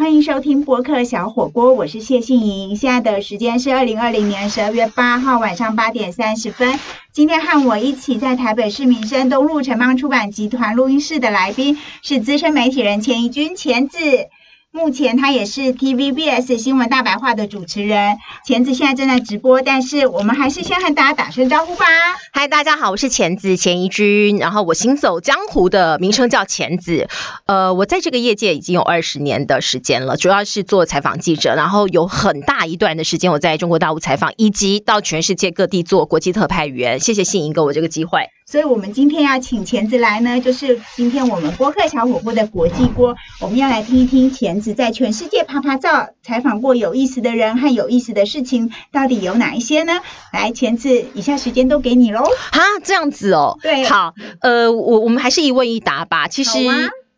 欢迎收听播客小火锅，我是谢杏莹。现在的时间是二零二零年十二月八号晚上八点三十分。今天和我一起在台北市民生东路城邦出版集团录音室的来宾是资深媒体人钱怡君钱子。目前他也是 TVBS 新闻大白话的主持人，钳子现在正在直播，但是我们还是先和大家打声招呼吧。嗨，大家好，我是钳子钱怡君，然后我行走江湖的名称叫钳子，呃，我在这个业界已经有二十年的时间了，主要是做采访记者，然后有很大一段的时间我在中国大陆采访，以及到全世界各地做国际特派员。谢谢信莹给我这个机会。所以，我们今天要请钳子来呢，就是今天我们播客小火锅的国际锅，我们要来听一听钳子在全世界拍拍照，采访过有意思的人和有意思的事情，到底有哪一些呢？来，钳子，以下时间都给你喽。啊，这样子哦。对。好，呃，我我们还是一问一答吧。其实。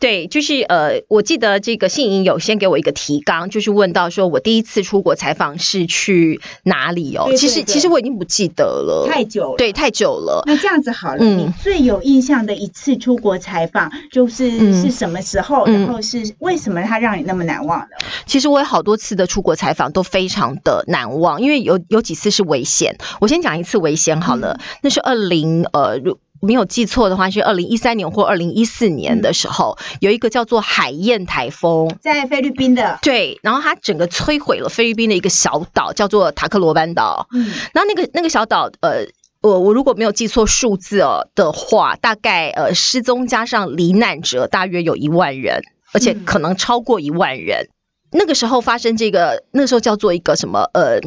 对，就是呃，我记得这个信莹有先给我一个提纲，就是问到说我第一次出国采访是去哪里哦？其实其实我已经不记得了，太久了，对，太久了。那这样子好了，你最有印象的一次出国采访就是是什么时候？然后是为什么它让你那么难忘呢？其实我有好多次的出国采访都非常的难忘，因为有有几次是危险。我先讲一次危险好了，那是二零呃。没有记错的话，是二零一三年或二零一四年的时候，有一个叫做海燕台风，在菲律宾的。对，然后它整个摧毁了菲律宾的一个小岛，叫做塔克罗班岛。嗯，然后那个那个小岛，呃，我我如果没有记错数字哦的话，大概呃失踪加上罹难者大约有一万人，而且可能超过一万人。那个时候发生这个，那时候叫做一个什么呃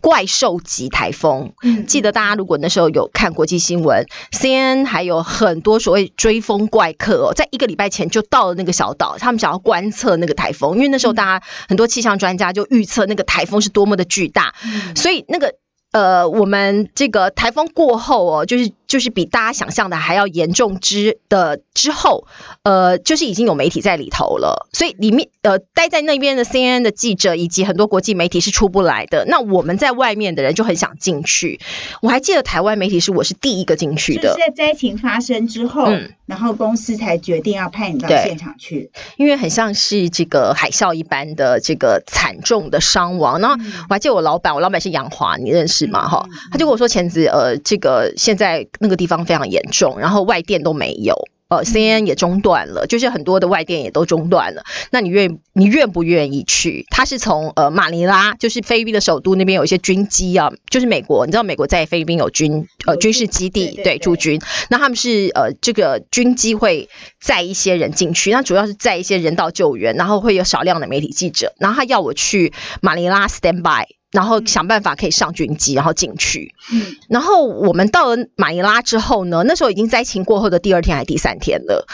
怪兽级台风。嗯，记得大家如果那时候有看国际新闻，CN 还有很多所谓追风怪客哦，在一个礼拜前就到了那个小岛，他们想要观测那个台风，因为那时候大家很多气象专家就预测那个台风是多么的巨大，所以那个。呃，我们这个台风过后哦，就是就是比大家想象的还要严重之的之后，呃，就是已经有媒体在里头了，所以里面呃待在那边的 CNN 的记者以及很多国际媒体是出不来的。那我们在外面的人就很想进去。我还记得台湾媒体是我是第一个进去的，在灾情发生之后，然后公司才决定要派你到现场去，因为很像是这个海啸一般的这个惨重的伤亡。然后我还记得我老板，我老板是杨华，你认识？吗哈，他就跟我说，前子呃，这个现在那个地方非常严重，然后外电都没有，呃，CNN 也中断了，就是很多的外电也都中断了。那你愿你愿不愿意去？他是从呃马尼拉，就是菲律宾的首都那边有一些军机啊，就是美国，你知道美国在菲律宾有军呃军事基地对驻军，那他们是呃这个军机会载一些人进去，那主要是载一些人道救援，然后会有少量的媒体记者，然后他要我去马尼拉 stand by。然后想办法可以上军机，然后进去。嗯，然后我们到了马尼拉之后呢，那时候已经灾情过后的第二天还是第三天了。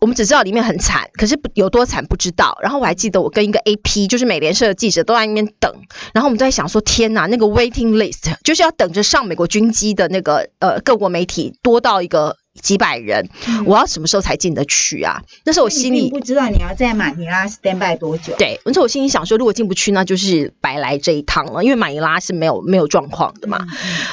我们只知道里面很惨，可是有多惨不知道。然后我还记得我跟一个 AP，就是美联社的记者都在那边等。然后我们在想说，天哪，那个 waiting list 就是要等着上美国军机的那个呃各国媒体多到一个。几百人，我要什么时候才进得去啊？那时候我心里不知道你要在马尼拉 stand by 多久。对，那时候我心里想说，如果进不去，那就是白来这一趟了，因为马尼拉是没有没有状况的嘛。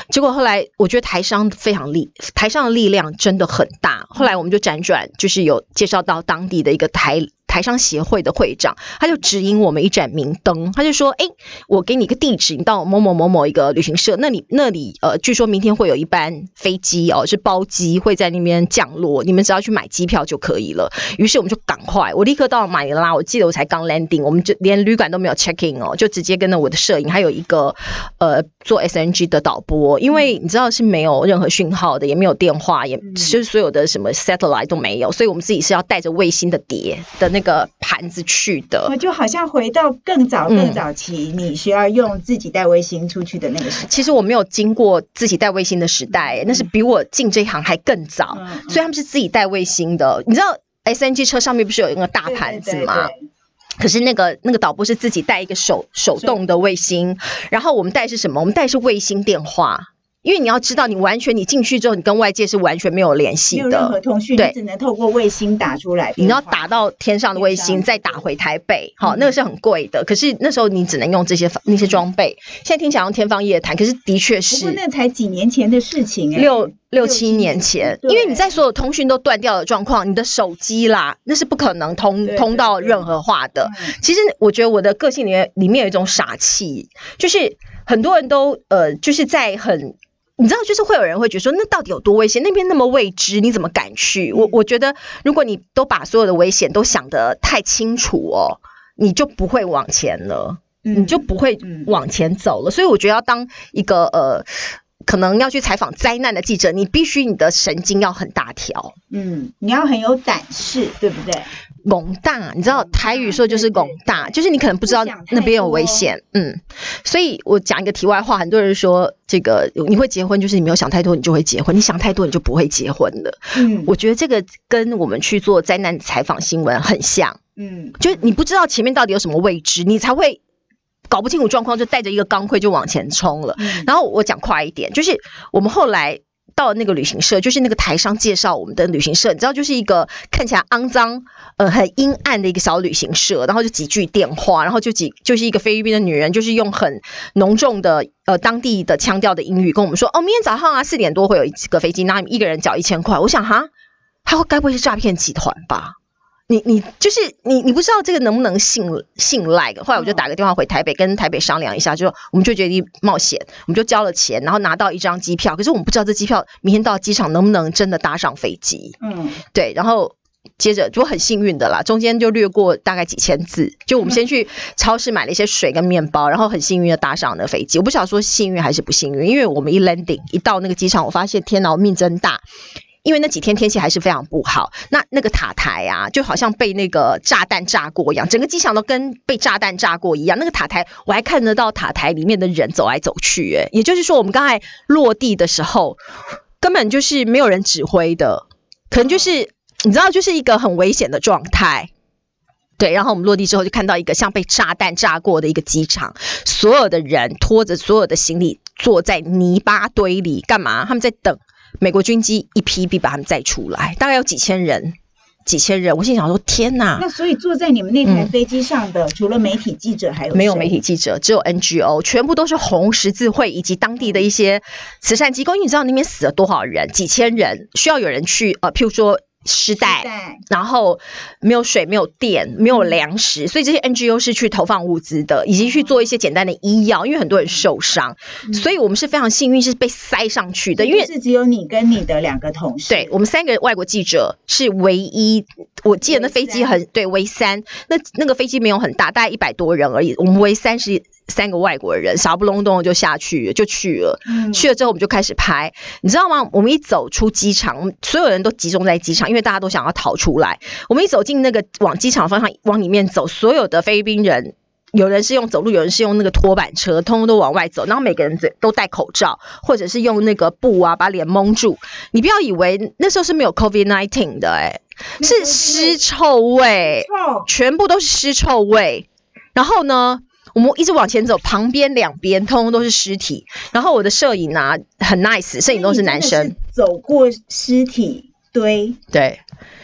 结果后来我觉得台商非常力，台上的力量真的很大。后来我们就辗转，就是有介绍到当地的一个台。台商协会的会长，他就指引我们一盏明灯，他就说：“哎，我给你一个地址，你到某某某某一个旅行社，那里那里呃，据说明天会有一班飞机哦，是包机会在那边降落，你们只要去买机票就可以了。”于是我们就赶快，我立刻到了马尼拉，我记得我才刚 landing，我们就连旅馆都没有 check in 哦，就直接跟着我的摄影，还有一个呃做 SNG 的导播，因为你知道是没有任何讯号的，也没有电话，也就是所有的什么 satellite 都没有，所以我们自己是要带着卫星的碟的那。个盘子去的，我就好像回到更早更早期，你需要用自己带卫星出去的那个时。其实我没有经过自己带卫星的时代，那是比我进这一行还更早，所以他们是自己带卫星的。你知道 S N G 车上面不是有一个大盘子吗？可是那个那个导播是自己带一个手手动的卫星，然后我们带是什么？我们带是卫星电话。因为你要知道，你完全你进去之后，你跟外界是完全没有联系的，没有任何通讯，对，只能透过卫星打出来。你要打到天上的卫星，再打回台北，好，那个是很贵的。可是那时候你只能用这些那些装备。现在听起来像天方夜谭，可是的确是。不过那才几年前的事情，六。六七年前，因为你在所有通讯都断掉的状况，你的手机啦，那是不可能通通到任何话的。其实我觉得我的个性里面里面有一种傻气，就是很多人都呃，就是在很。你知道，就是会有人会觉得说，那到底有多危险？那边那么未知，你怎么敢去？我我觉得，如果你都把所有的危险都想得太清楚哦，你就不会往前了，你就不会往前走了。所以我觉得，要当一个呃，可能要去采访灾难的记者，你必须你的神经要很大条，嗯，你要很有胆识，对不对？拱大，你知道台语说就是拱大，就是你可能不知道那边有危险，嗯，所以我讲一个题外话，很多人说这个你会结婚，就是你没有想太多，你就会结婚；你想太多，你就不会结婚了。嗯，我觉得这个跟我们去做灾难采访新闻很像，嗯，就你不知道前面到底有什么未知，你才会搞不清楚状况，就带着一个钢盔就往前冲了。然后我讲快一点，就是我们后来。到那个旅行社，就是那个台商介绍我们的旅行社，你知道，就是一个看起来肮脏、呃很阴暗的一个小旅行社，然后就几句电话，然后就几就是一个菲律宾的女人，就是用很浓重的呃当地的腔调的英语跟我们说，哦，明天早上啊四点多会有一个飞机，那一个人缴一千块。我想哈，他会该不会是诈骗集团吧？你你就是你你不知道这个能不能信信赖的，后来我就打个电话回台北，跟台北商量一下，就我们就决定冒险，我们就交了钱，然后拿到一张机票，可是我们不知道这机票明天到机场能不能真的搭上飞机。嗯，对，然后接着就很幸运的啦，中间就略过大概几千字，就我们先去超市买了一些水跟面包，然后很幸运的搭上了飞机。我不晓得说幸运还是不幸运，因为我们一 landing 一到那个机场，我发现天呐，我命真大。因为那几天天气还是非常不好，那那个塔台啊，就好像被那个炸弹炸过一样，整个机场都跟被炸弹炸过一样。那个塔台我还看得到塔台里面的人走来走去，哎，也就是说我们刚才落地的时候，根本就是没有人指挥的，可能就是你知道，就是一个很危险的状态。对，然后我们落地之后就看到一个像被炸弹炸过的一个机场，所有的人拖着所有的行李坐在泥巴堆里干嘛？他们在等。美国军机一批一批把他们载出来，大概有几千人，几千人。我心想说：天哪！那所以坐在你们那台飞机上的，除了媒体记者，还有没有媒体记者？只有 NGO，全部都是红十字会以及当地的一些慈善机构。因为你知道那边死了多少人？几千人，需要有人去呃，譬如说。失带，然后没有水、没有电、没有粮食，所以这些 NGO 是去投放物资的，以及去做一些简单的医药，因为很多人受伤，所以我们是非常幸运是被塞上去的，因为是只有你跟你的两个同事，对我们三个外国记者是唯一，我记得那飞机很对，唯三，那那个飞机没有很大，大概一百多人而已，我们唯三十。三个外国人，傻不隆咚的就下去，就去了。去了之后，我们就开始拍。你知道吗？我们一走出机场，所有人都集中在机场，因为大家都想要逃出来。我们一走进那个往机场方向往里面走，所有的菲律宾人，有人是用走路，有人是用那个拖板车，通通都往外走。然后每个人嘴都戴口罩，或者是用那个布啊把脸蒙住。你不要以为那时候是没有 COVID nineteen 的，哎，是尸臭味，全部都是尸臭味。然后呢？我们一直往前走，旁边两边通通都是尸体。然后我的摄影啊很 nice，摄影都是男生。走过尸体堆，对。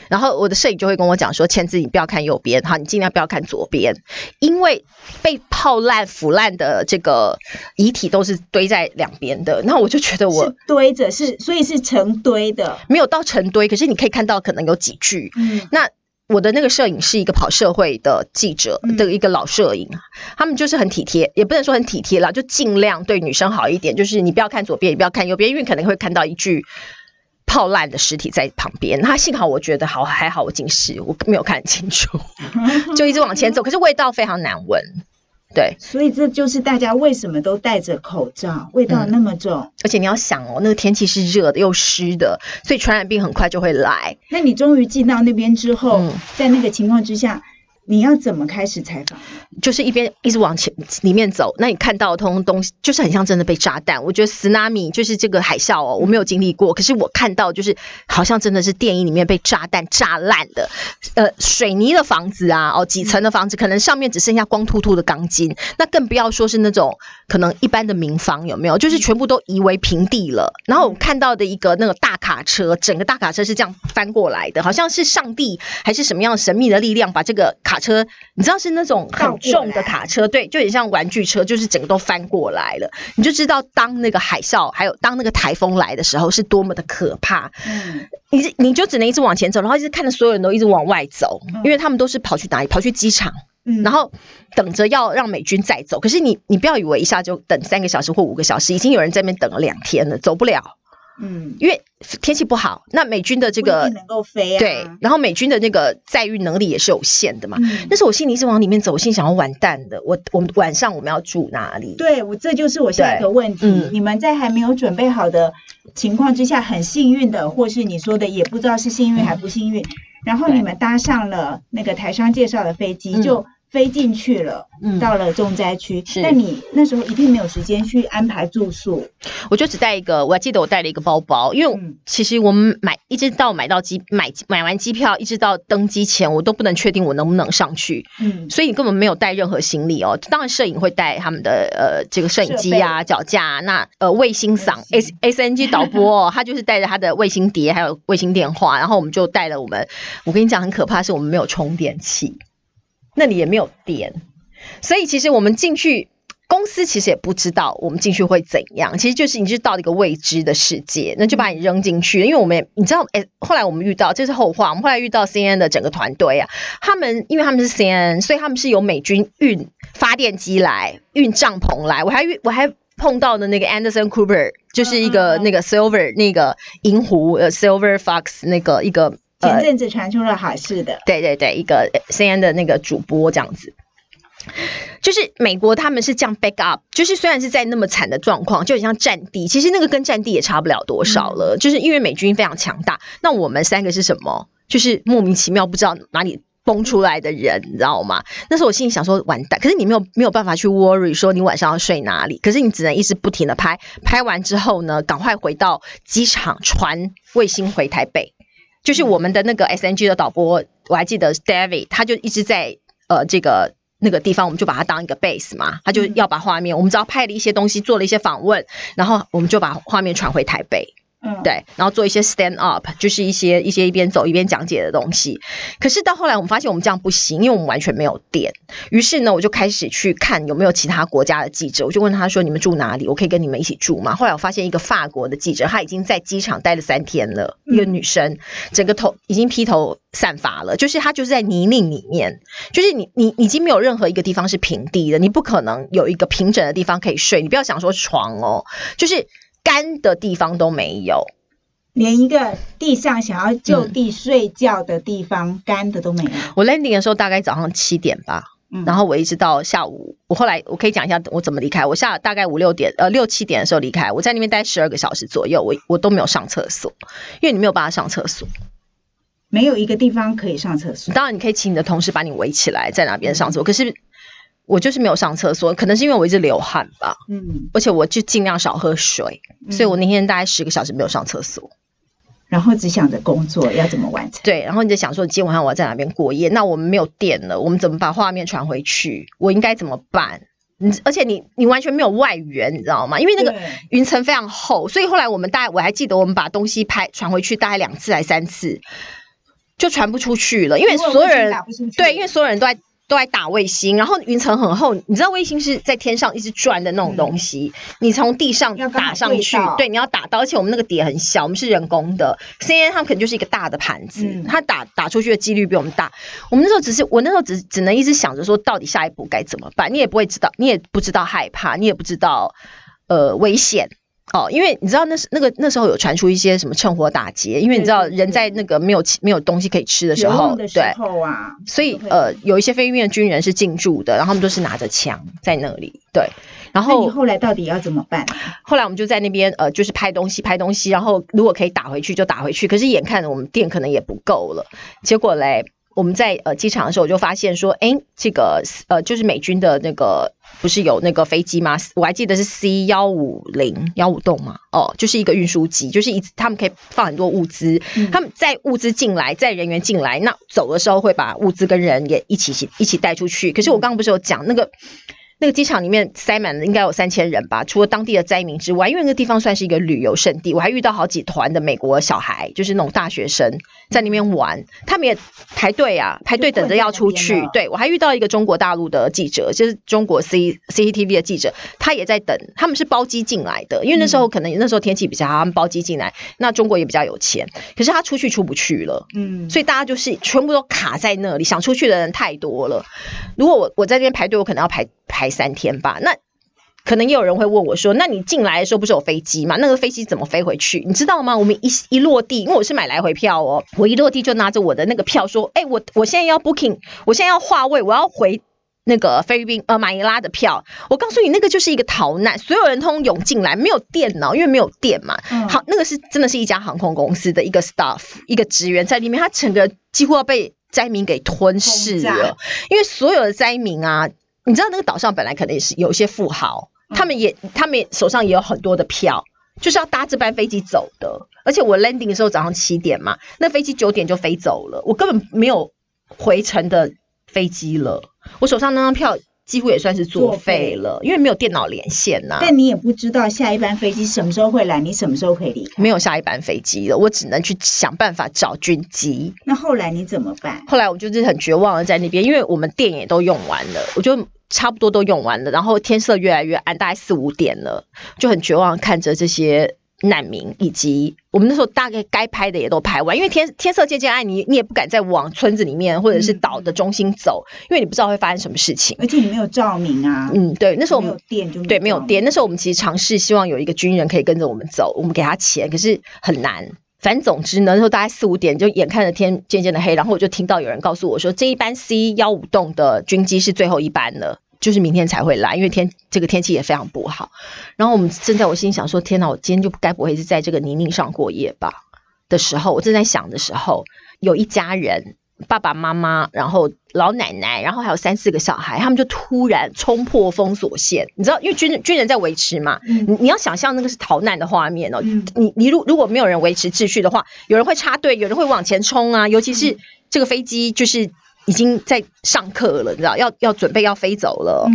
然后我的摄影就会跟我讲说：“千子，你不要看右边，哈，你尽量不要看左边，因为被泡烂腐烂的这个遗体都是堆在两边的。”然后我就觉得我堆着是，所以是成堆的，没有到成堆，可是你可以看到可能有几具。嗯，那。我的那个摄影是一个跑社会的记者的一个老摄影，他们就是很体贴，也不能说很体贴啦，就尽量对女生好一点，就是你不要看左边，也不要看右边，因为可能会看到一具泡烂的尸体在旁边。他幸好我觉得好还好，我近视，我没有看清楚，就一直往前走，可是味道非常难闻。对，所以这就是大家为什么都戴着口罩，味道那么重。而且你要想哦，那个天气是热的又湿的，所以传染病很快就会来。那你终于进到那边之后，在那个情况之下。你要怎么开始采访？就是一边一直往前里面走，那你看到通东西就是很像真的被炸弹。我觉得斯纳米就是这个海啸哦，我没有经历过，可是我看到就是好像真的是电影里面被炸弹炸烂的，呃，水泥的房子啊，哦，几层的房子，可能上面只剩下光秃秃的钢筋，那更不要说是那种可能一般的民房有没有？就是全部都夷为平地了。然后我看到的一个那个大卡车，整个大卡车是这样翻过来的，好像是上帝还是什么样神秘的力量把这个卡。车，你知道是那种很重的卡车，对，就很像玩具车，就是整个都翻过来了，你就知道当那个海啸还有当那个台风来的时候是多么的可怕。嗯，你你就只能一直往前走，然后一直看着所有人都一直往外走，因为他们都是跑去哪里？跑去机场。嗯，然后等着要让美军再走，可是你你不要以为一下就等三个小时或五个小时，已经有人在那边等了两天了，走不了。嗯，因为天气不好，那美军的这个能够飞啊，对，然后美军的那个载运能力也是有限的嘛。但是我心里是往里面走，我心想要完蛋的，我我们晚上我们要住哪里？对，我这就是我下一个问题。你们在还没有准备好的情况之下，很幸运的，或是你说的也不知道是幸运还不幸运，然后你们搭上了那个台商介绍的飞机就。飞进去了，嗯到了重灾区。那你那时候一定没有时间去安排住宿。我就只带一个，我还记得我带了一个包包，因为其实我们买一直到买到机买买完机票，一直到登机前，我都不能确定我能不能上去。嗯，所以你根本没有带任何行李哦。当然，摄影会带他们的呃这个摄影机啊、脚架。那呃卫星嗓 S S N G 导播，他就是带着他的卫星碟还有卫星电话，然后我们就带了我们。我跟你讲，很可怕，是我们没有充电器。那里也没有电，所以其实我们进去公司其实也不知道我们进去会怎样，其实就是你就到了一个未知的世界，那就把你扔进去。因为我们你知道，哎，后来我们遇到这是后话，我们后来遇到 C N 的整个团队啊，他们因为他们是 C N，所以他们是由美军运发电机来运帐篷来，我还遇我还碰到的那个 Anderson Cooper，就是一个那个 Silver 那个银狐呃 Silver Fox 那个一个。前阵子传出了好事的，对对对，一个 C N 的那个主播这样子，就是美国他们是这样 back up，就是虽然是在那么惨的状况，就很像战地，其实那个跟战地也差不了多少了，就是因为美军非常强大，那我们三个是什么？就是莫名其妙不知道哪里崩出来的人，你知道吗？那时候我心里想说完蛋，可是你没有没有办法去 worry 说你晚上要睡哪里，可是你只能一直不停的拍，拍完之后呢，赶快回到机场传卫星回台北。就是我们的那个 S N G 的导播，我还记得 David，他就一直在呃这个那个地方，我们就把它当一个 base 嘛，他就要把画面，我们只要拍了一些东西，做了一些访问，然后我们就把画面传回台北。嗯，对，然后做一些 stand up，就是一些一些一边走一边讲解的东西。可是到后来，我们发现我们这样不行，因为我们完全没有电。于是呢，我就开始去看有没有其他国家的记者，我就问他说：“你们住哪里？我可以跟你们一起住吗？”后来我发现一个法国的记者，他已经在机场待了三天了，一个女生，整个头已经披头散发了，就是她就是在泥泞里面，就是你你已经没有任何一个地方是平地的，你不可能有一个平整的地方可以睡。你不要想说床哦，就是。干的地方都没有，连一个地上想要就地睡觉的地方，干的都没有。我 landing 的时候大概早上七点吧，然后我一直到下午，我后来我可以讲一下我怎么离开。我下大概五六点，呃六七点的时候离开，我在那边待十二个小时左右，我我都没有上厕所，因为你没有办法上厕所，没有一个地方可以上厕所。当然你可以请你的同事把你围起来，在那边上厕所，可是。我就是没有上厕所，可能是因为我一直流汗吧。嗯，而且我就尽量少喝水，所以我那天大概十个小时没有上厕所，然后只想着工作要怎么完成。对，然后你就想说，今天晚上我要在哪边过夜？那我们没有电了，我们怎么把画面传回去？我应该怎么办？你而且你你完全没有外援，你知道吗？因为那个云层非常厚，所以后来我们大概我还记得，我们把东西拍传回去大概两次还三次，就传不出去了，因为所有人对，因为所有人都在。都来打卫星，然后云层很厚，你知道卫星是在天上一直转的那种东西，你从地上打上去，对，你要打到，而且我们那个碟很小，我们是人工的，C N 他们可能就是一个大的盘子，它打打出去的几率比我们大。我们那时候只是，我那时候只只能一直想着说，到底下一步该怎么办？你也不会知道，你也不知道害怕，你也不知道呃危险。哦，因为你知道那是那个那时候有传出一些什么趁火打劫，因为你知道人在那个没有没有东西可以吃的时候，对，所以呃有一些菲律宾的军人是进驻的，然后他们都是拿着枪在那里，对。然后你后来到底要怎么办？后来我们就在那边呃就是拍东西拍东西，然后如果可以打回去就打回去，可是眼看我们店可能也不够了，结果嘞。我们在呃机场的时候，我就发现说，哎，这个呃就是美军的那个不是有那个飞机吗？我还记得是 C 幺五零幺五栋嘛，哦，就是一个运输机，就是一他们可以放很多物资，他们在物资进来，在人员进来，那走的时候会把物资跟人也一起一起带出去。可是我刚刚不是有讲那个。那个机场里面塞满了应该有三千人吧，除了当地的灾民之外，因为那个地方算是一个旅游胜地，我还遇到好几团的美国小孩，就是那种大学生在那边玩，他们也排队啊，排队等着要出去。对我还遇到一个中国大陆的记者，就是中国 C CCTV 的记者，他也在等，他们是包机进来的，因为那时候可能那时候天气比较好，他们包机进来。那中国也比较有钱，可是他出去出不去了，嗯，所以大家就是全部都卡在那里，想出去的人太多了。如果我我在这边排队，我可能要排排三天吧。那可能也有人会问我说：“那你进来的时候不是有飞机吗？那个飞机怎么飞回去？你知道吗？我们一一落地，因为我是买来回票哦，我一落地就拿着我的那个票说：，哎，我我现在要 booking，我现在要划位，我要回那个菲律宾呃马尼拉的票。我告诉你，那个就是一个逃难，所有人通涌进来，没有电脑，因为没有电嘛。好，那个是真的是一家航空公司的一个 staff，一个职员在里面，他整个几乎要被灾民给吞噬了，因为所有的灾民啊。你知道那个岛上本来可能也是有一些富豪，他们也他们手上也有很多的票，就是要搭这班飞机走的。而且我 landing 的时候早上七点嘛，那飞机九点就飞走了，我根本没有回程的飞机了。我手上那张票几乎也算是作废了，因为没有电脑连线呐。但你也不知道下一班飞机什么时候会来，你什么时候可以离开？没有下一班飞机了，我只能去想办法找军机。那后来你怎么办？后来我就是很绝望的在那边，因为我们电也都用完了，我就。差不多都用完了，然后天色越来越暗，大概四五点了，就很绝望看着这些难民，以及我们那时候大概该拍的也都拍完，因为天天色渐渐暗，你你也不敢再往村子里面或者是岛的中心走，因为你不知道会发生什么事情，而且你没有照明啊。嗯，对，那时候我们电就对没有电，那时候我们其实尝试希望有一个军人可以跟着我们走，我们给他钱，可是很难。反正总之呢，说大概四五点，就眼看着天渐渐的黑，然后我就听到有人告诉我说，这一班 C 幺五栋的军机是最后一班了，就是明天才会来，因为天这个天气也非常不好。然后我们正在我心想说，天呐，我今天就该不会是在这个泥泞上过夜吧？的时候，我正在想的时候，有一家人。爸爸妈妈，然后老奶奶，然后还有三四个小孩，他们就突然冲破封锁线。你知道，因为军军人在维持嘛，你你要想象那个是逃难的画面哦。你你如如果没有人维持秩序的话，有人会插队，有人会往前冲啊。尤其是这个飞机就是已经在上课了，你知道，要要准备要飞走了。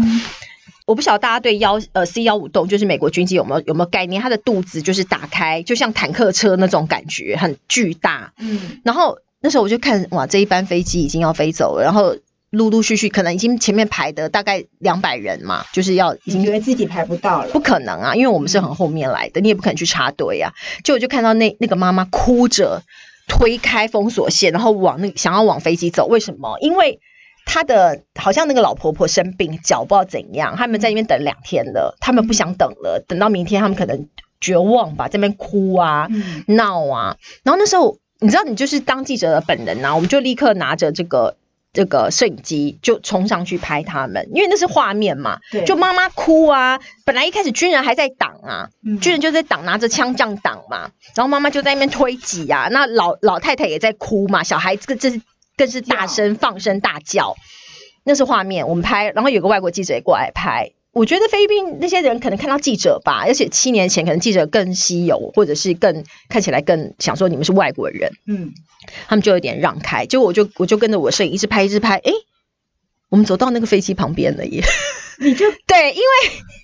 我不晓得大家对幺呃 C 幺五栋就是美国军机有没有有没有概念？它的肚子就是打开，就像坦克车那种感觉，很巨大。嗯，然后。那时候我就看哇，这一班飞机已经要飞走了，然后陆陆续续可能已经前面排的大概两百人嘛，就是要已经觉得自己排不到了，不可能啊，因为我们是很后面来的，你也不可能去插队啊。就我就看到那那个妈妈哭着推开封锁线，然后往那想要往飞机走，为什么？因为他的好像那个老婆婆生病，脚不知道怎样，他们在那边等两天了，他们不想等了，等到明天他们可能绝望吧，在那边哭啊闹啊，然后那时候。你知道，你就是当记者的本人呐，我们就立刻拿着这个这个摄影机就冲上去拍他们，因为那是画面嘛。对。就妈妈哭啊，本来一开始军人还在挡啊，军人就在挡，拿着枪这样挡嘛，然后妈妈就在那边推挤啊，那老老太太也在哭嘛，小孩这个这是更是大声放声大叫，那是画面，我们拍，然后有个外国记者也过来拍。我觉得菲律宾那些人可能看到记者吧，而且七年前可能记者更稀有，或者是更看起来更想说你们是外国人，嗯，他们就有点让开。结果我就我就跟着我摄影一直拍一直拍，哎，我们走到那个飞机旁边了耶！你就 对，因为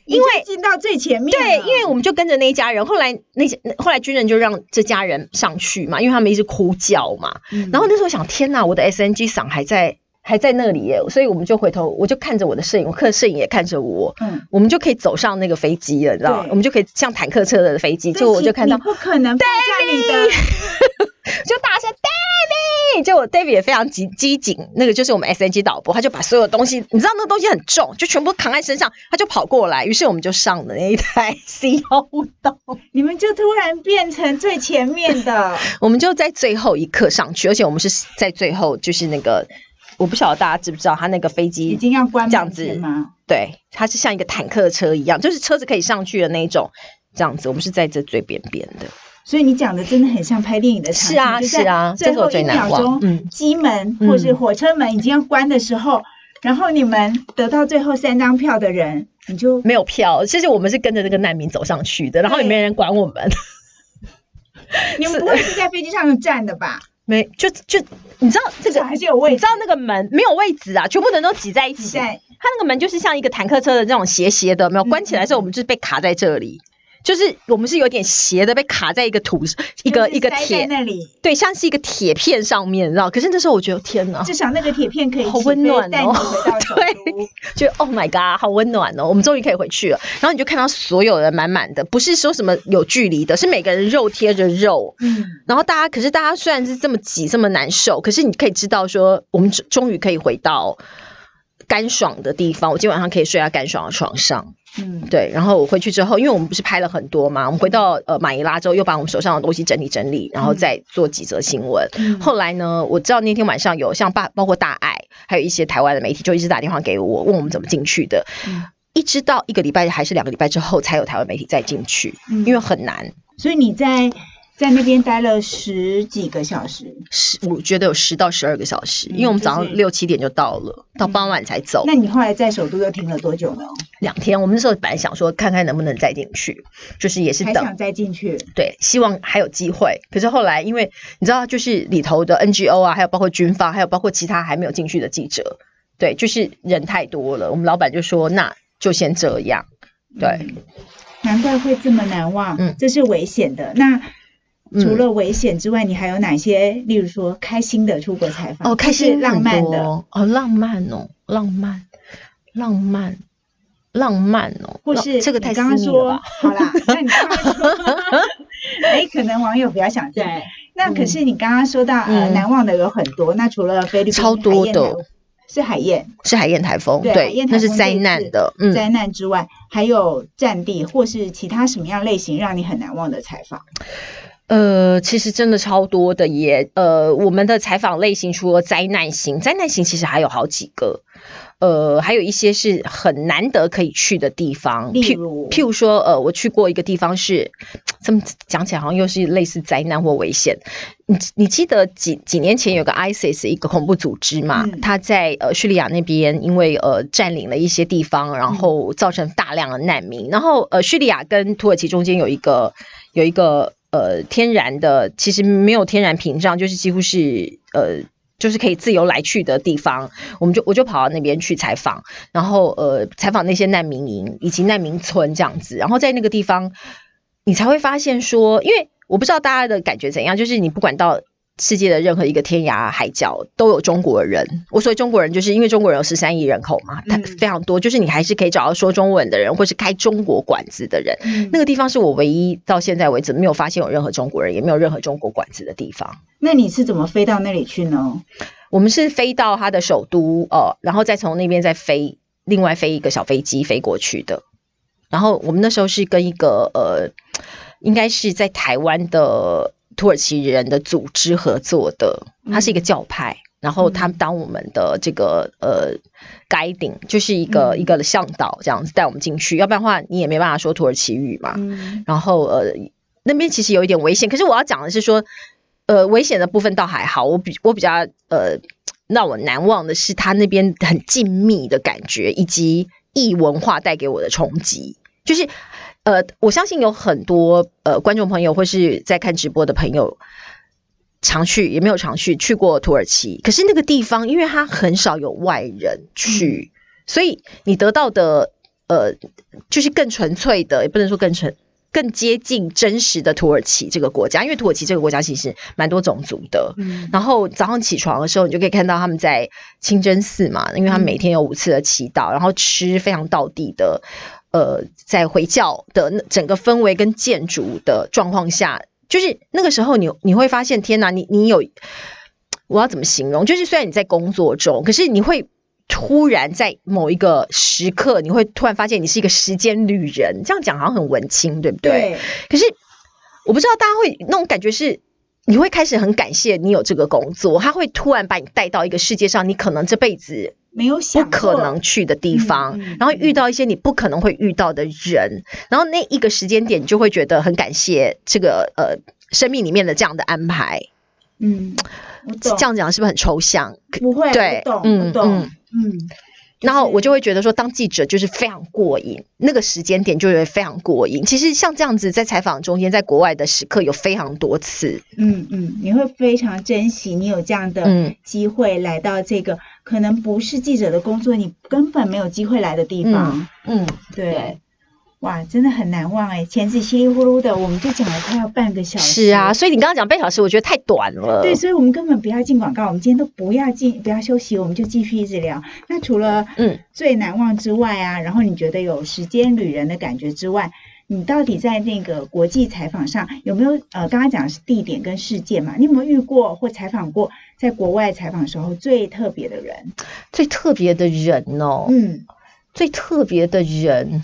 因为进到最前面，对，因为我们就跟着那一家人。后来那些后来军人就让这家人上去嘛，因为他们一直哭叫嘛。然后那时候想，天哪，我的 SNG 嗓还在。还在那里耶，所以我们就回头，我就看着我的摄影，我看摄影也看着我，嗯，我们就可以走上那个飞机了，你知道我们就可以像坦克车的飞机，就我就看到，不可能放下你的，就大声 David，就我 David 也非常机机警，那个就是我们 SNG 导播，他就把所有东西，你知道那个东西很重，就全部扛在身上，他就跑过来，于是我们就上了那一台 C 幺五刀，你们就突然变成最前面的，我们就在最后一刻上去，而且我们是在最后就是那个。我不晓得大家知不知道，他那个飞机已经要关这样子吗？对，它是像一个坦克车一样，就是车子可以上去的那种，这样子。我们是在这最边边的，所以你讲的真的很像拍电影的场景。是啊，是啊，最后一秒钟，嗯，机门或是火车门已经要关的时候，然后你们得到最后三张票的人，你就没有票。其实我们是跟着那个难民走上去的，然后也没人管我们。你们不会是在飞机上站的吧？没就就你知道这个还是有位置，你知道那个门没有位置啊，全部人都挤在一起。在它那个门就是像一个坦克车的那种斜斜的，没有关起来的时候，我们就是被卡在这里。就是我们是有点斜的，被卡在一个土一个一个铁那里，对，像是一个铁片上面，你知道？可是那时候我觉得天哪，至少那个铁片可以好温暖哦，对，就 Oh my God，好温暖哦，我们终于可以回去了。然后你就看到所有人满满的，不是说什么有距离的，是每个人肉贴着肉，嗯，然后大家，可是大家虽然是这么挤，这么难受，可是你可以知道说，我们终于可以回到干爽的地方，我今晚上可以睡在干爽的床上。嗯，对，然后我回去之后，因为我们不是拍了很多嘛，我们回到呃马尼拉之后，又把我们手上的东西整理整理，然后再做几则新闻。后来呢，我知道那天晚上有像包包括大爱，还有一些台湾的媒体就一直打电话给我，问我们怎么进去的。一直到一个礼拜还是两个礼拜之后，才有台湾媒体再进去，因为很难。所以你在。在那边待了十几个小时，十我觉得有十到十二个小时，因为我们早上六七点就到了，到傍晚才走。那你后来在首都又停了多久呢？两天。我们那时候本来想说，看看能不能再进去，就是也是等想再进去。对，希望还有机会。可是后来，因为你知道，就是里头的 NGO 啊，还有包括军方，还有包括其他还没有进去的记者，对，就是人太多了。我们老板就说，那就先这样。对，难怪会这么难忘。嗯，这是危险的。那。除了危险之外，你还有哪些？例如说开心的出国采访哦，开心浪漫的哦，浪漫哦，浪漫，浪漫，浪漫哦，或是这个太刚刚说好啦，那你刚刚说，哎，可能网友比较想在。那可是你刚刚说到呃，难忘的有很多。那除了菲律宾超多的，是海燕，是海燕台风，对，那是灾难的灾难之外，还有战地或是其他什么样类型让你很难忘的采访？呃，其实真的超多的耶。呃，我们的采访类型除了灾难型，灾难型其实还有好几个。呃，还有一些是很难得可以去的地方，譬如譬如说，呃，我去过一个地方是，这么讲起来好像又是类似灾难或危险。你你记得几几年前有个 ISIS 一个恐怖组织嘛？他在呃叙利亚那边，因为呃占领了一些地方，然后造成大量的难民。然后呃叙利亚跟土耳其中间有一个有一个。呃，天然的其实没有天然屏障，就是几乎是呃，就是可以自由来去的地方。我们就我就跑到那边去采访，然后呃，采访那些难民营以及难民村这样子。然后在那个地方，你才会发现说，因为我不知道大家的感觉怎样，就是你不管到。世界的任何一个天涯海角都有中国人。我所谓中国人，就是因为中国人有十三亿人口嘛，他非常多，就是你还是可以找到说中文的人，或是开中国馆子的人。那个地方是我唯一到现在为止没有发现有任何中国人，也没有任何中国馆子的地方。那你是怎么飞到那里去呢？我们是飞到他的首都，呃，然后再从那边再飞，另外飞一个小飞机飞过去的。然后我们那时候是跟一个呃，应该是在台湾的。土耳其人的组织合作的，他是一个教派，然后他当我们的这个呃 guiding，就是一个一个向导这样子带我们进去，要不然的话你也没办法说土耳其语嘛。然后呃那边其实有一点危险，可是我要讲的是说，呃危险的部分倒还好，我比我比较呃让我难忘的是他那边很静谧的感觉，以及异文化带给我的冲击，就是。呃，我相信有很多呃观众朋友或是在看直播的朋友，常去也没有常去去过土耳其，可是那个地方因为它很少有外人去，所以你得到的呃就是更纯粹的，也不能说更纯，更接近真实的土耳其这个国家，因为土耳其这个国家其实蛮多种族的。嗯，然后早上起床的时候，你就可以看到他们在清真寺嘛，因为他们每天有五次的祈祷，然后吃非常道地的。呃，在回教的那整个氛围跟建筑的状况下，就是那个时候，你你会发现，天哪，你你有，我要怎么形容？就是虽然你在工作中，可是你会突然在某一个时刻，你会突然发现你是一个时间旅人。这样讲好像很文青，对不对？对。可是我不知道大家会那种感觉是，你会开始很感谢你有这个工作，他会突然把你带到一个世界上，你可能这辈子。没有想不可能去的地方，然后遇到一些你不可能会遇到的人，然后那一个时间点，你就会觉得很感谢这个呃生命里面的这样的安排。嗯，这样讲是不是很抽象？不会，对，懂，懂，嗯。然后我就会觉得说，当记者就是非常过瘾，那个时间点就会非常过瘾。其实像这样子在采访中间，在国外的时刻有非常多次。嗯嗯，你会非常珍惜你有这样的机会来到这个可能不是记者的工作，你根本没有机会来的地方。嗯，对。哇，真的很难忘哎！前子稀里呼噜的，我们就讲了快要半个小时。是啊，所以你刚刚讲半小时，我觉得太短了。对，所以我们根本不要进广告，我们今天都不要进，不要休息，我们就继续一直聊。那除了嗯最难忘之外啊，然后你觉得有时间旅人的感觉之外，你到底在那个国际采访上有没有呃，刚刚讲的是地点跟事件嘛？你有没有遇过或采访过在国外采访时候最特别的人？最特别的人哦，嗯，最特别的人。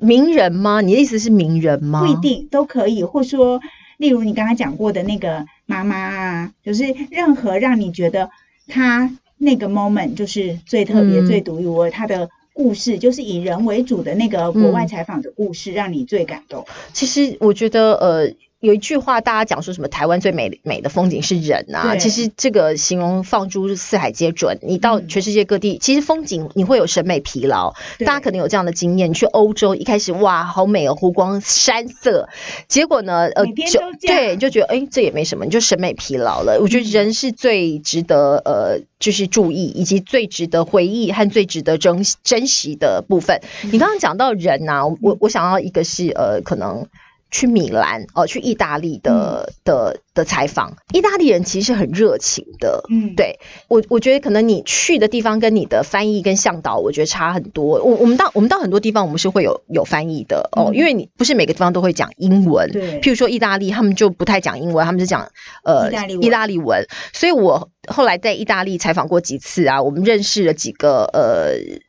名人吗？你的意思是名人吗？不一定都可以，或说，例如你刚才讲过的那个妈妈啊，就是任何让你觉得他那个 moment 就是最特别、最独一无二，他的故事就是以人为主的那个国外采访的故事，让你最感动。其实我觉得，呃。有一句话，大家讲说什么台湾最美美的风景是人啊。其实这个形容放诸四海皆准。你到全世界各地，其实风景你会有审美疲劳。大家可能有这样的经验，你去欧洲一开始哇，好美哦，湖光山色。结果呢，呃，就对，就觉得哎，这也没什么，你就审美疲劳了。我觉得人是最值得呃，就是注意，以及最值得回忆和最值得珍珍惜的部分。你刚刚讲到人呐，我我想要一个是呃，可能。去米兰哦，去意大利的的的采访，意大利人其实是很热情的。嗯，对我我觉得可能你去的地方跟你的翻译跟向导，我觉得差很多。我我们到我们到很多地方，我们是会有有翻译的哦，因为你不是每个地方都会讲英文。对，譬如说意大利，他们就不太讲英文，他们是讲呃意大利意大利文。所以我后来在意大利采访过几次啊，我们认识了几个呃。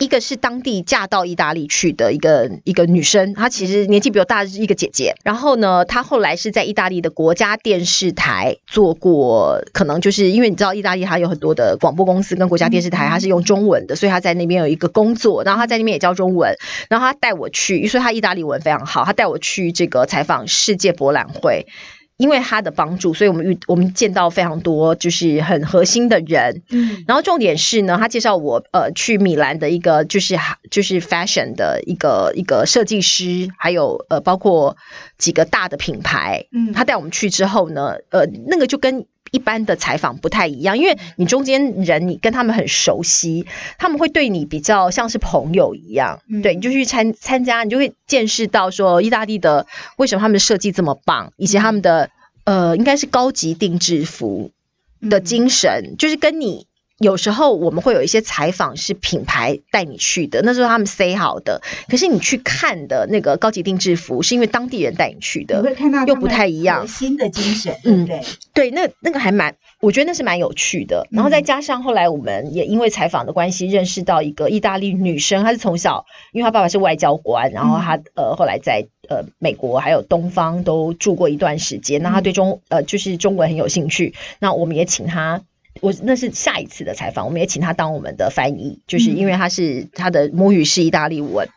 一个是当地嫁到意大利去的一个一个女生，她其实年纪比我大，一个姐姐。然后呢，她后来是在意大利的国家电视台做过，可能就是因为你知道意大利它有很多的广播公司跟国家电视台，它是用中文的，所以她在那边有一个工作。然后她在那边也教中文，然后她带我去，所以她意大利文非常好，她带我去这个采访世界博览会。因为他的帮助，所以我们遇我们见到非常多就是很核心的人，嗯，然后重点是呢，他介绍我呃去米兰的一个就是就是 fashion 的一个一个设计师，还有呃包括几个大的品牌，嗯，他带我们去之后呢，呃，那个就跟。一般的采访不太一样，因为你中间人你跟他们很熟悉，他们会对你比较像是朋友一样，对，你就去参参加，你就会见识到说意大利的为什么他们的设计这么棒，以及他们的呃应该是高级定制服的精神，就是跟你。有时候我们会有一些采访是品牌带你去的，那时候他们 say 好的，可是你去看的那个高级定制服是因为当地人带你去的，你会看到又不太一样新的精神，嗯，对，对，那那个还蛮，我觉得那是蛮有趣的。然后再加上后来我们也因为采访的关系认识到一个意大利女生，她是从小因为她爸爸是外交官，然后她呃后来在呃美国还有东方都住过一段时间，那她对中呃就是中文很有兴趣，那我们也请她。我那是下一次的采访，我们也请他当我们的翻译，就是因为他是他的母语是意大利文，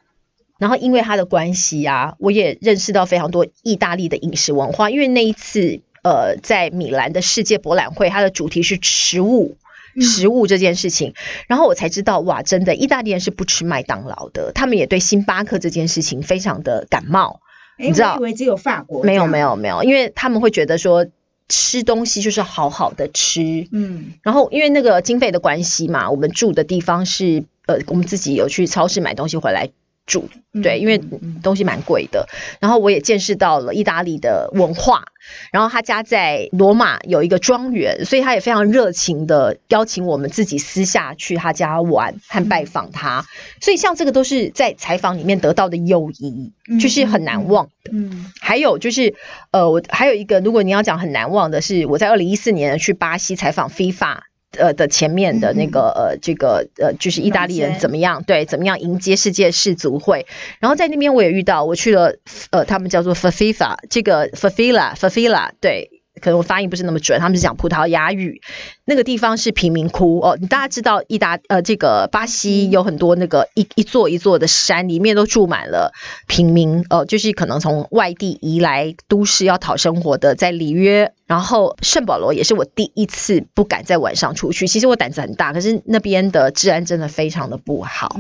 然后因为他的关系啊，我也认识到非常多意大利的饮食文化。因为那一次，呃，在米兰的世界博览会，它的主题是食物，食物这件事情，然后我才知道，哇，真的，意大利人是不吃麦当劳的，他们也对星巴克这件事情非常的感冒。你知道，以为只有法国，没有，没有，没有，因为他们会觉得说。吃东西就是好好的吃，嗯，然后因为那个经费的关系嘛，我们住的地方是呃，我们自己有去超市买东西回来。住对，因为东西蛮贵的。然后我也见识到了意大利的文化。然后他家在罗马有一个庄园，所以他也非常热情的邀请我们自己私下去他家玩和拜访他。所以像这个都是在采访里面得到的友谊，就是很难忘的。嗯，还有就是呃，我还有一个，如果你要讲很难忘的是，我在二零一四年去巴西采访 FIFA。呃的前面的那个呃这个呃就是意大利人怎么样对怎么样迎接世界世足会，然后在那边我也遇到我去了呃他们叫做 FIFA 这个 FIFA FIFA 对可能我发音不是那么准，他们是讲葡萄牙语，那个地方是贫民窟哦。你大家知道意大呃这个巴西有很多那个一一座一座的山，里面都住满了平民哦，就是可能从外地移来都市要讨生活的，在里约。然后圣保罗也是我第一次不敢在晚上出去。其实我胆子很大，可是那边的治安真的非常的不好。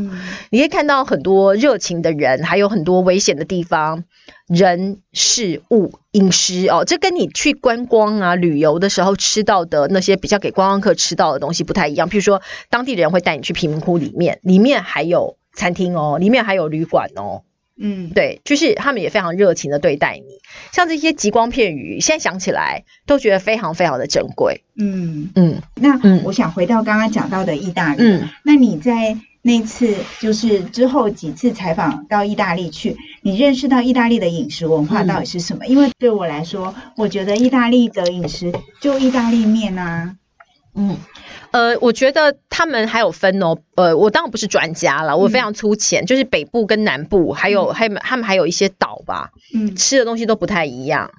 你可以看到很多热情的人，还有很多危险的地方，人事物饮食哦，这跟你去观光啊旅游的时候吃到的那些比较给观光客吃到的东西不太一样。譬如说，当地人会带你去贫民窟里面，里面还有餐厅哦，里面还有旅馆哦。嗯，对，就是他们也非常热情的对待你，像这些极光片语，现在想起来都觉得非常非常的珍贵。嗯。嗯，那我想回到刚刚讲到的意大利，嗯，那你在那次就是之后几次采访到意大利去，你认识到意大利的饮食文化到底是什么？因为对我来说，我觉得意大利的饮食就意大利面啊，嗯。呃，我觉得他们还有分哦，呃，我当然不是专家了，我非常粗浅，就是北部跟南部，还有还有他们还有一些岛吧，嗯，吃的东西都不太一样。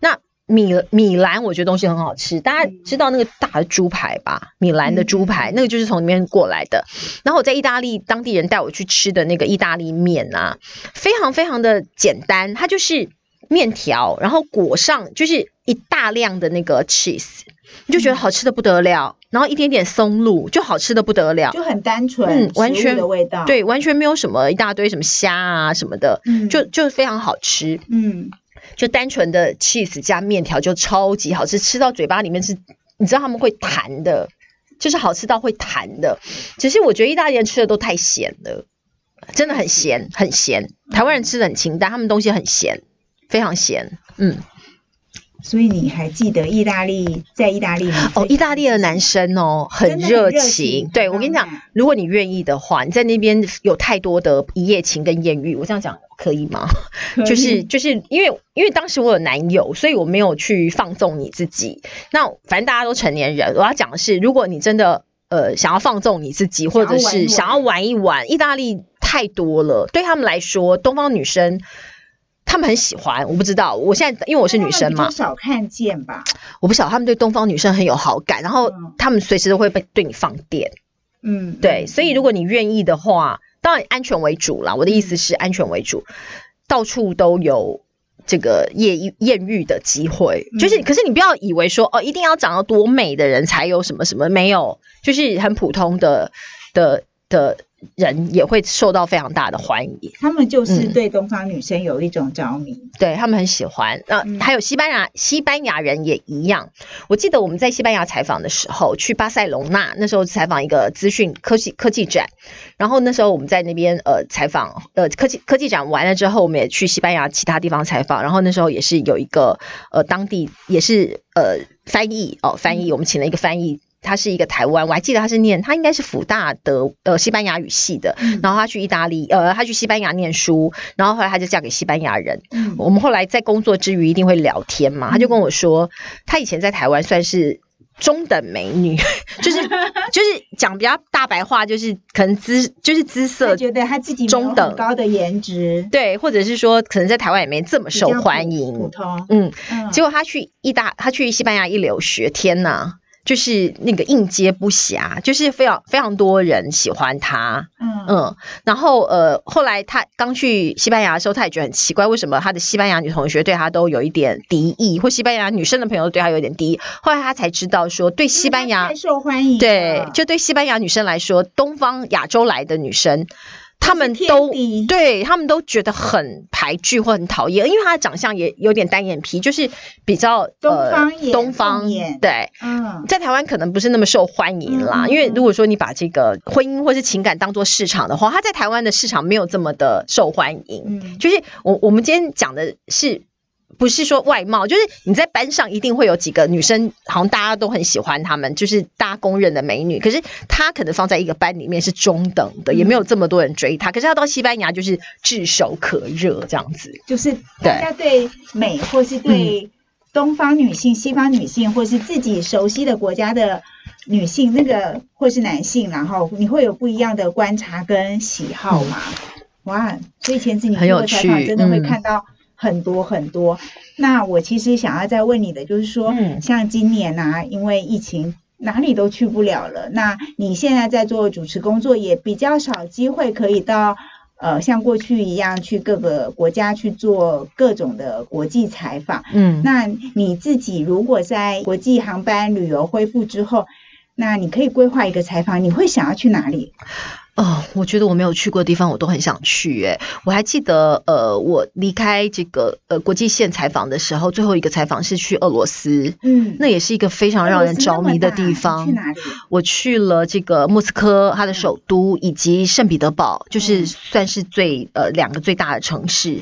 那米米兰，我觉得东西很好吃，大家知道那个大的猪排吧？米兰的猪排，那个就是从里面过来的。然后我在意大利当地人带我去吃的那个意大利面啊，非常非常的简单，它就是面条，然后裹上就是一大量的那个 cheese。你就觉得好吃的不得了，然后一点点松露就好吃的不得了，就很单纯，嗯，完全的味道，对，完全没有什么一大堆什么虾啊什么的，嗯，就就非常好吃，嗯，就单纯的 cheese 加面条就超级好吃，吃到嘴巴里面是，你知道他们会弹的，就是好吃到会弹的，只是我觉得意大利人吃的都太咸了，真的很咸很咸，台湾人吃的很清淡，他们东西很咸，非常咸，嗯。所以你还记得意大利在意大利吗？哦，意大利的男生哦，很热情。对我跟你讲，如果你愿意的话，你在那边有太多的一夜情跟艳遇，我这样讲可以吗？就是就是因为因为当时我有男友，所以我没有去放纵你自己。那反正大家都成年人，我要讲的是，如果你真的呃想要放纵你自己，或者是想要玩一玩，意大利太多了，对他们来说，东方女生。他们很喜欢，我不知道。我现在因为我是女生嘛，少看见吧。我不晓得他们对东方女生很有好感，然后他们随时都会被对你放电。嗯，对。所以如果你愿意的话，当然安全为主啦。我的意思是安全为主，到处都有这个艳艳遇的机会。就是，可是你不要以为说哦，一定要长得多美的人才有什么什么，没有，就是很普通的的的。人也会受到非常大的欢迎，他们就是对东方女生有一种着迷，对他们很喜欢。那还有西班牙，西班牙人也一样。我记得我们在西班牙采访的时候，去巴塞隆纳，那时候采访一个资讯科技科技展，然后那时候我们在那边呃采访呃科技科技展完了之后，我们也去西班牙其他地方采访，然后那时候也是有一个呃当地也是呃翻译哦翻译，我们请了一个翻译。他是一个台湾，我还记得他是念，他应该是辅大的呃西班牙语系的，然后他去意大利，呃，他去西班牙念书，然后后来他就嫁给西班牙人。我们后来在工作之余一定会聊天嘛，他就跟我说，他以前在台湾算是中等美女，就是就是讲比较大白话，就是可能姿就是姿色，觉得她自己中等。高的颜值，对，或者是说可能在台湾也没这么受欢迎，普通，嗯，结果她去意大，她去西班牙一留学，天呐！就是那个应接不暇，就是非常非常多人喜欢他，嗯嗯，然后呃，后来他刚去西班牙的时候，他也觉得很奇怪，为什么他的西班牙女同学对他都有一点敌意，或西班牙女生的朋友对他有点敌意。后来他才知道说，对西班牙受欢迎，对，就对西班牙女生来说，东方亚洲来的女生。他们都对他们都觉得很排拒或很讨厌，因为他的长相也有点单眼皮，就是比较东方眼。东方对，嗯，在台湾可能不是那么受欢迎啦。因为如果说你把这个婚姻或是情感当做市场的话，他在台湾的市场没有这么的受欢迎。嗯，就是我我们今天讲的是。不是说外貌，就是你在班上一定会有几个女生，好像大家都很喜欢她们，就是大家公认的美女。可是她可能放在一个班里面是中等的，也没有这么多人追她。可是她到西班牙就是炙手可热这样子，就是大家对美或是对东方女性、西方女性，或是自己熟悉的国家的女性，那个或是男性，然后你会有不一样的观察跟喜好嘛？哇，所以前次你很有趣，真的会看到。很多很多。那我其实想要再问你的就是说，嗯像今年啊，因为疫情。哪里都去不了了。那你现在在做主持工作，也比较少机会可以到呃像过去一样去各个国家去做各种的国际采访。嗯，那你自己如果在国际航班旅游恢复之后，那你可以规划一个采访，你会想要去哪里？哦，我觉得我没有去过的地方，我都很想去。诶，我还记得，呃，我离开这个呃国际线采访的时候，最后一个采访是去俄罗斯，嗯，那也是一个非常让人着迷的地方。去哪里？我去了这个莫斯科，它的首都，以及圣彼得堡，就是算是最呃两个最大的城市。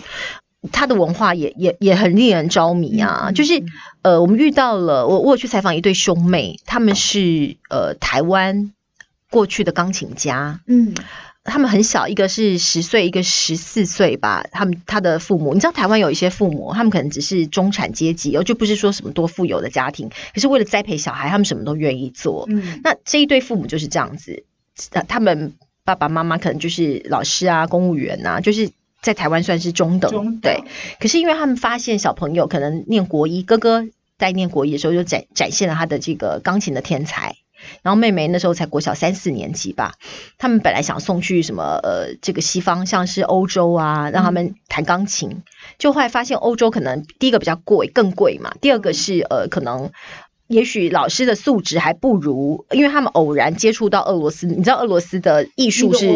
它的文化也也也很令人着迷啊！就是呃，我们遇到了我我有去采访一对兄妹，他们是呃台湾。过去的钢琴家，嗯，他们很小，一个是十岁，一个十四岁吧。他们他的父母，你知道台湾有一些父母，他们可能只是中产阶级，哦，就不是说什么多富有的家庭，可是为了栽培小孩，他们什么都愿意做。嗯，那这一对父母就是这样子，他们爸爸妈妈可能就是老师啊，公务员啊，就是在台湾算是中等，对。可是因为他们发现小朋友可能念国一，哥哥在念国一的时候就展展现了他的这个钢琴的天才。然后妹妹那时候才国小三四年级吧，他们本来想送去什么呃这个西方，像是欧洲啊，让他们弹钢琴，就后来发现欧洲可能第一个比较贵，更贵嘛，第二个是呃可能也许老师的素质还不如，因为他们偶然接触到俄罗斯，你知道俄罗斯的艺术是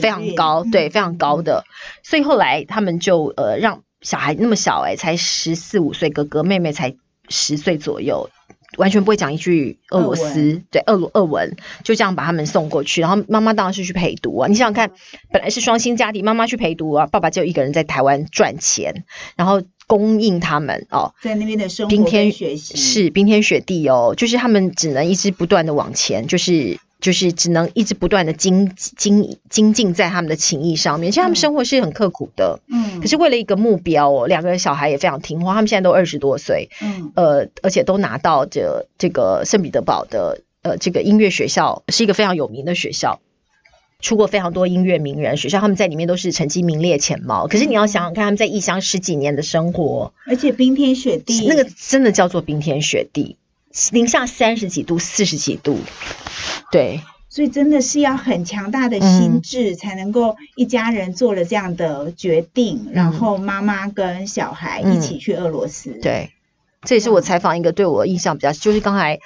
非常高，对，非常高的，所以后来他们就呃让小孩那么小哎，才十四五岁，哥哥妹妹才十岁左右。完全不会讲一句俄罗斯，对俄罗俄文，就这样把他们送过去。然后妈妈当然是去陪读啊。你想想看，本来是双薪家庭，妈妈去陪读啊，爸爸就一个人在台湾赚钱，然后供应他们哦，在那边的生活冰天学习是冰天雪地哦，就是他们只能一直不断的往前，就是。就是只能一直不断的精精精进在他们的情谊上面，其实他们生活是很刻苦的，嗯，可是为了一个目标哦，两个小孩也非常听话，他们现在都二十多岁，嗯，呃，而且都拿到这这个圣彼得堡的呃这个音乐学校，是一个非常有名的学校，出过非常多音乐名人，学校他们在里面都是成绩名列前茅。可是你要想想看，他们在异乡十几年的生活，而且冰天雪地，那个真的叫做冰天雪地。零下三十几度、四十几度，对，所以真的是要很强大的心智，才能够一家人做了这样的决定，然后妈妈跟小孩一起去俄罗斯。对，这也是我采访一个对我印象比较，就是刚才。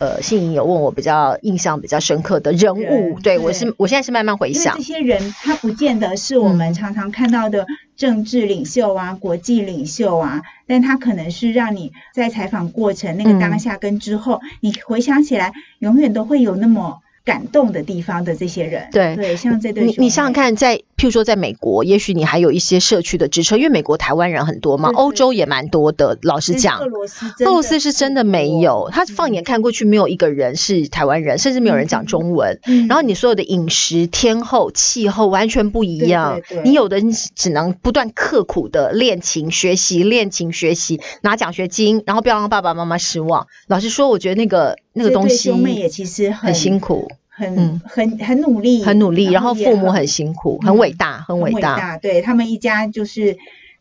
呃，信颖有问我比较印象比较深刻的人物，对。我是我现在是慢慢回想，这些人他不见得是我们常常看到的政治领袖啊、国际领袖啊，但他可能是让你在采访过程那个当下跟之后，你回想起来，永远都会有那么。感动的地方的这些人，对。对，像这对，你你想想看，在譬如说在美国，也许你还有一些社区的支撑，因为美国台湾人很多嘛，欧洲也蛮多的。老实讲，俄罗斯俄罗斯是真的没有，他放眼看过去，没有一个人是台湾人，甚至没有人讲中文。然后你所有的饮食、天候、气候完全不一样，你有的只能不断刻苦的练琴学习，练琴学习拿奖学金，然后不要让爸爸妈妈失望。老实说，我觉得那个。那个东西，兄妹也其实很辛苦，很很很努力，很努力。然后父母很辛苦，很伟大，很伟大。对他们一家就是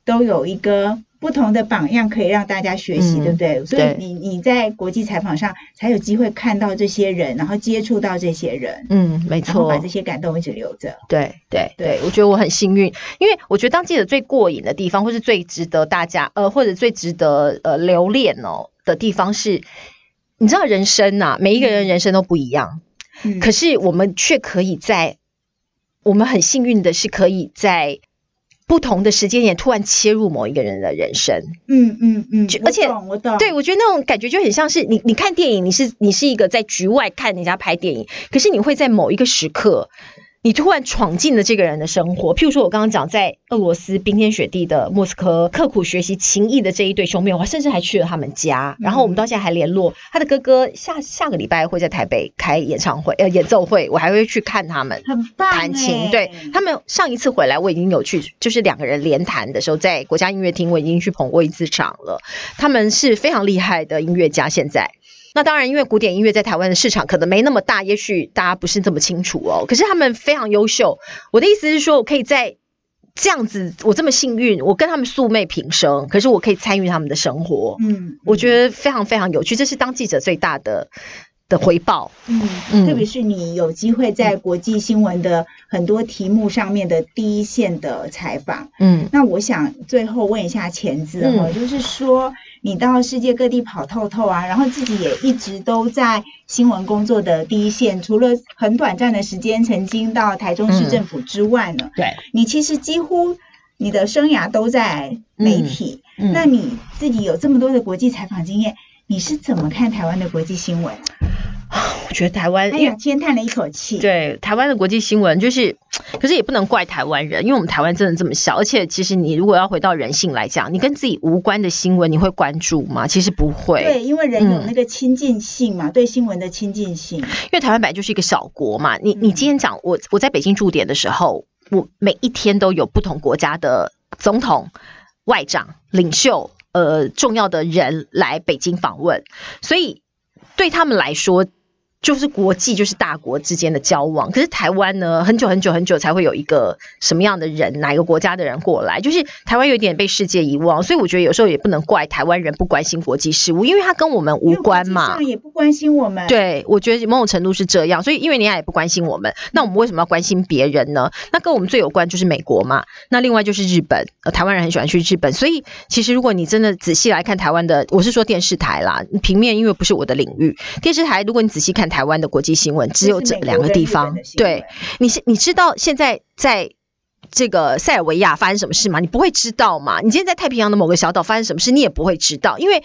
都有一个不同的榜样可以让大家学习，对不对？所以你你在国际采访上才有机会看到这些人，然后接触到这些人，嗯，没错，把这些感动一直留着。对对对，我觉得我很幸运，因为我觉得当记者最过瘾的地方，或是最值得大家呃，或者最值得呃留恋哦的地方是。你知道人生呐，每一个人人生都不一样，可是我们却可以在我们很幸运的是，可以在不同的时间点突然切入某一个人的人生。嗯嗯嗯，而且我懂，对我觉得那种感觉就很像是你，你看电影，你是你是一个在局外看人家拍电影，可是你会在某一个时刻。你突然闯进了这个人的生活，譬如说，我刚刚讲在俄罗斯冰天雪地的莫斯科刻苦学习琴艺的这一对兄妹，我甚至还去了他们家，然后我们到现在还联络。他的哥哥下下个礼拜会在台北开演唱会，呃，演奏会，我还会去看他们弹琴。对他们上一次回来，我已经有去，就是两个人连弹的时候，在国家音乐厅，我已经去捧过一次场了。他们是非常厉害的音乐家，现在。那当然，因为古典音乐在台湾的市场可能没那么大，也许大家不是这么清楚哦。可是他们非常优秀。我的意思是说，我可以在这样子，我这么幸运，我跟他们素昧平生，可是我可以参与他们的生活，嗯，我觉得非常非常有趣，这是当记者最大的的回报。嗯，嗯特别是你有机会在国际新闻的很多题目上面的第一线的采访。嗯那我想最后问一下钱子哈，嗯就是说你到世界各地跑透透啊，然后自己也一直都在新闻工作的第一线，除了很短暂的时间曾经到台中市嗯政府之外呢，对，你其实几乎你的生涯都在媒体。嗯那你自己有这么多的国际采访经验，你是怎么看台湾的国际新闻？我觉得台湾，哎呀，先叹了一口气。对台湾的国际新闻，就是，可是也不能怪台湾人，因为我们台湾真的这么小，而且其实你如果要回到人性来讲，你跟自己无关的新闻，你会关注吗？其实不会，对，因为人有嗯那个亲近性嘛，对新闻的亲近性。因为台湾本来就是一个小国嘛。你你嗯今天讲我我在北京驻点的时候，我每一天都有不同国家的总统、外长、领袖，呃，重要的人来北京访问，所以对他们来说。就是国际，就是大国之间的交往。可是台湾呢，很久很久很久才会有一个什么样的人，哪一个国家的人过来，就是台湾有点被世界遗忘。所以我觉得有时候也不能怪台湾人不关心国际事务，因为他跟我们无关嘛。也不关心我们。，对，我觉得某种程度是这样，所以因为人家也不关心我们，那我们为什么要关心别人呢？那跟我们最有关就是美国嘛，那另外就是日本，呃，台湾人很喜欢去日本，所以其实如果你真的仔细来看台湾的，我是说电视台啦，平面因为不是我的领域，电视台如果你仔细看台湾的国际新闻，只有这两个地方，对，你是你知道现在在。这个塞尔维亚发生什么事吗？你不会知道嘛？你今天在太平洋的某个小岛发生什么事，你也不会知道，因为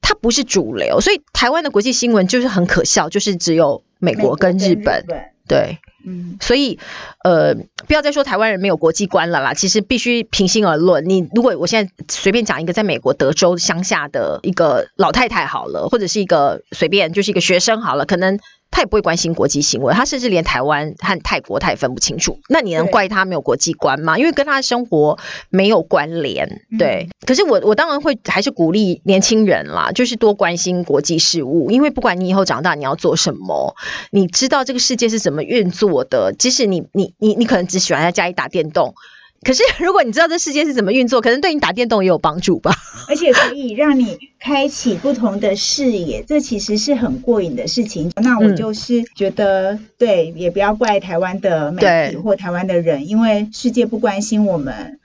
它不是主流。所以台湾的国际新闻就是很可笑，就是只有美国跟日本。对，嗯，所以呃，不要再说台湾人没有国际观了啦。其实必须平心而论，你如果我现在随便讲一个在美国德州乡下的一个老太太好了，或者是一个随便就是一个学生好了，可能。他也不会关心国际新闻，他甚至连台湾和泰国他也分不清楚。那你能怪他没有国际观吗？因为跟他的生活没有关联。嗯对，可是我我当然会还是鼓励年轻人啦，就是多关心国际事务，因为不管你以后长大你要做什么，你知道这个世界是怎么运作的。即使你你你你可能只喜欢在家里打电动，可是如果你知道这世界是怎么运作，可能对你打电动也有帮助吧。而且可以让你开启不同的视野，这其实是很过瘾的事情。那我嗯就是觉得，对，也不要怪台湾的媒体或台湾的人，因为世界不关心我们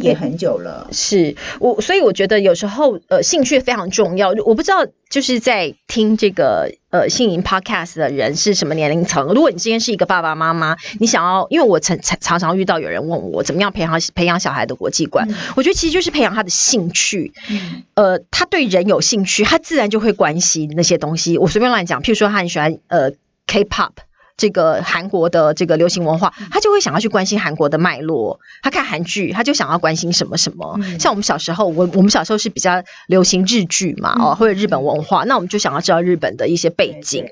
也很久了。是我，所以我觉得有时候呃，兴趣非常重要。我不知道就是在听这个呃信营 podcast 的人是什么年龄层。如果你今天是一个爸爸妈妈，你想要，因为我常常常常遇到有人问我怎么样培养培养小孩的国际观，嗯我觉得其实就是培养他的兴趣。嗯呃，他对人有兴趣，他自然就会关心那些东西。我随便乱讲，譬如说他很喜欢呃 K-pop。这个韩国的这个流行文化，他就会想要去关心韩国的脉络。他看韩剧，他就想要关心什么什么。嗯像我们小时候，我我们小时候是比较流行日剧嘛，嗯哦，或者日本文化，那我们就想要知道日本的一些背景。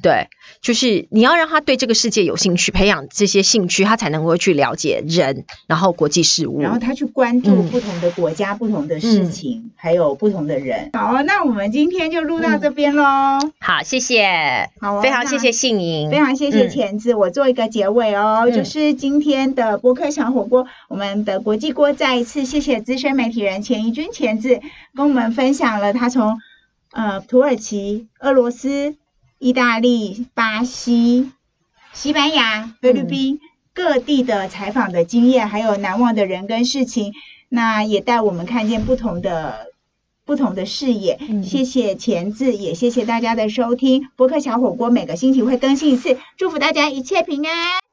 对就是你要让他对这个世界有兴趣，培养这些兴趣，他才能够去了解人，然后国际事务。然后他去关注嗯不同的国家、不同的事情，还有不同的人。好啊，那我们今天就录到这边喽。好，谢谢，好哦，非常谢谢信莹，非常谢谢嗯。钳子，我做一个结尾哦，嗯。就是今天的播客小火锅，我们的国际锅再一次谢谢资深媒体人钱怡君钳子跟我们分享了他从呃土耳其、俄罗斯、意大利、巴西、西班牙、菲律宾、各地的采访的经验，还有难忘的人跟事情，那也带我们看见不同的。不同的视野，嗯谢谢钳子，也谢谢大家的收听。博客小火锅每个星期会更新一次，祝福大家一切平安。